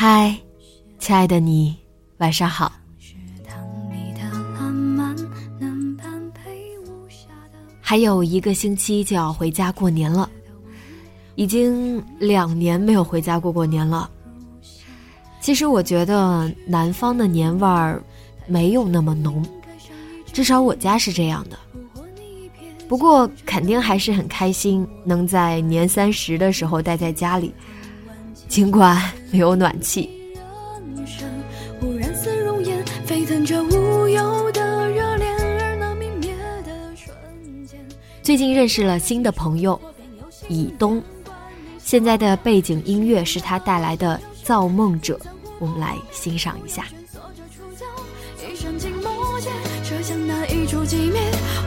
嗨，亲爱的你，晚上好。还有一个星期就要回家过年了，已经两年没有回家过过年了。其实我觉得南方的年味儿没有那么浓，至少我家是这样的。不过肯定还是很开心，能在年三十的时候待在家里。尽管没有暖气。最近认识了新的朋友，以东。现在的背景音乐是他带来的《造梦者》，我们来欣赏一下。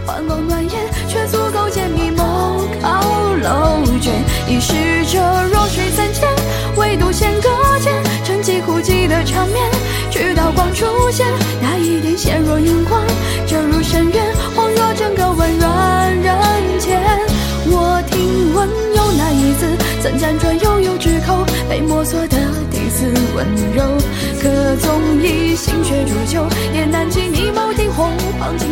欢光暖眼，却足够解密梦水三千，唯独弦搁浅，沉寂枯寂的场面，直到光出现，那一点纤弱荧光，折入深渊，恍若整个温软人间。我听闻有那一字，曾辗转悠悠之口，被摸索的第四温柔，可纵以心血煮酒，也难及你眸底红黄尽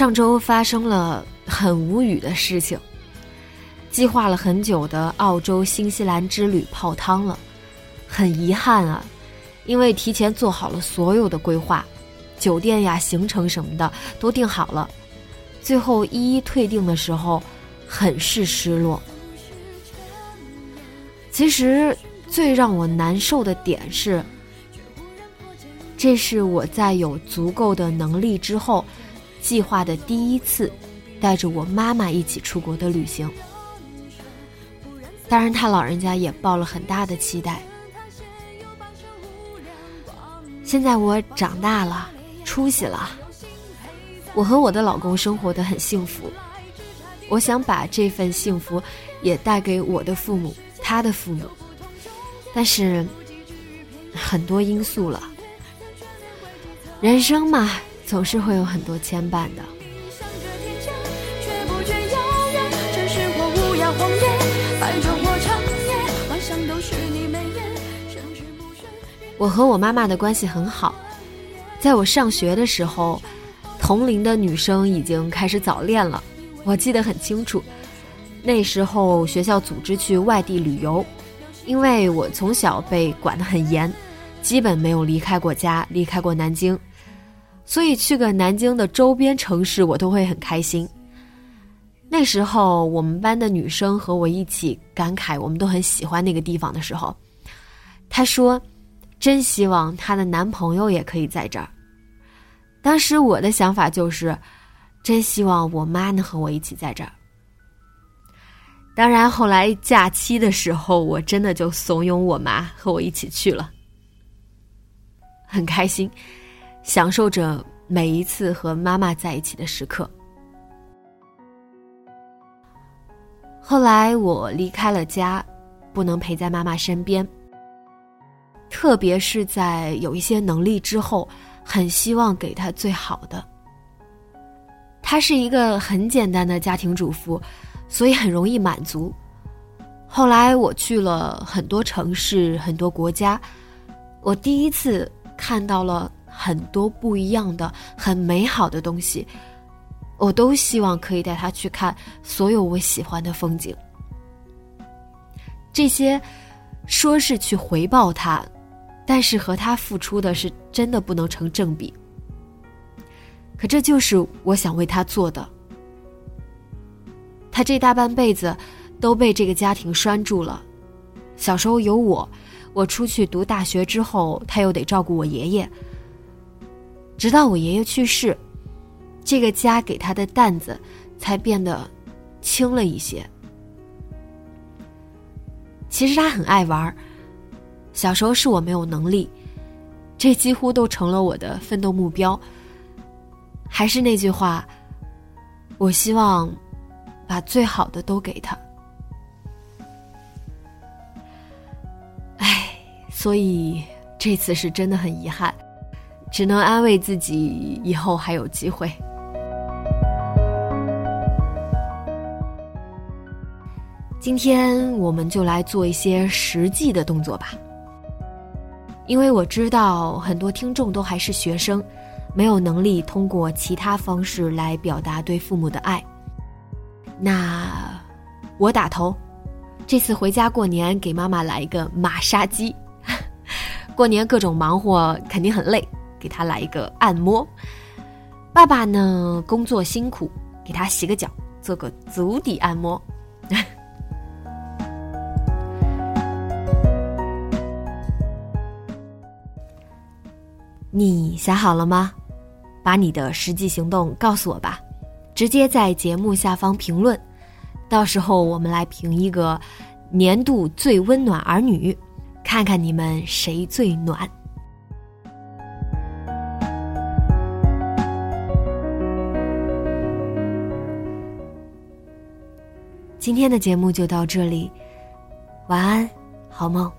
上周发生了很无语的事情，计划了很久的澳洲、新西兰之旅泡汤了，很遗憾啊，因为提前做好了所有的规划，酒店呀、行程什么的都定好了，最后一一退订的时候，很是失落。其实最让我难受的点是，这是我在有足够的能力之后。计划的第一次，带着我妈妈一起出国的旅行。当然，他老人家也抱了很大的期待。现在我长大了，出息了，我和我的老公生活的很幸福。我想把这份幸福也带给我的父母，他的父母。但是，很多因素了，人生嘛。总是会有很多牵绊的。我和我妈妈的关系很好，在我上学的时候，同龄的女生已经开始早恋了。我记得很清楚，那时候学校组织去外地旅游，因为我从小被管得很严，基本没有离开过家，离开过南京。所以去个南京的周边城市，我都会很开心。那时候我们班的女生和我一起感慨，我们都很喜欢那个地方的时候，她说：“真希望她的男朋友也可以在这儿。”当时我的想法就是：“真希望我妈能和我一起在这儿。”当然后来假期的时候，我真的就怂恿我妈和我一起去了，很开心。享受着每一次和妈妈在一起的时刻。后来我离开了家，不能陪在妈妈身边。特别是在有一些能力之后，很希望给她最好的。她是一个很简单的家庭主妇，所以很容易满足。后来我去了很多城市、很多国家，我第一次。看到了很多不一样的、很美好的东西。我都希望可以带他去看所有我喜欢的风景。这些说是去回报他，但是和他付出的是真的不能成正比。可这就是我想为他做的。他这大半辈子都被这个家庭拴住了。小时候有我，我出去读大学之后，他又得照顾我爷爷。直到我爷爷去世，这个家给他的担子才变得轻了一些。其实他很爱玩，小时候是我没有能力，这几乎都成了我的奋斗目标。还是那句话，我希望把最好的都给他。所以这次是真的很遗憾，只能安慰自己以后还有机会。今天我们就来做一些实际的动作吧，因为我知道很多听众都还是学生，没有能力通过其他方式来表达对父母的爱。那我打头，这次回家过年给妈妈来一个马杀鸡。过年各种忙活，肯定很累，给他来一个按摩。爸爸呢，工作辛苦，给他洗个脚，做个足底按摩。你想好了吗？把你的实际行动告诉我吧，直接在节目下方评论，到时候我们来评一个年度最温暖儿女。看看你们谁最暖。今天的节目就到这里，晚安，好梦。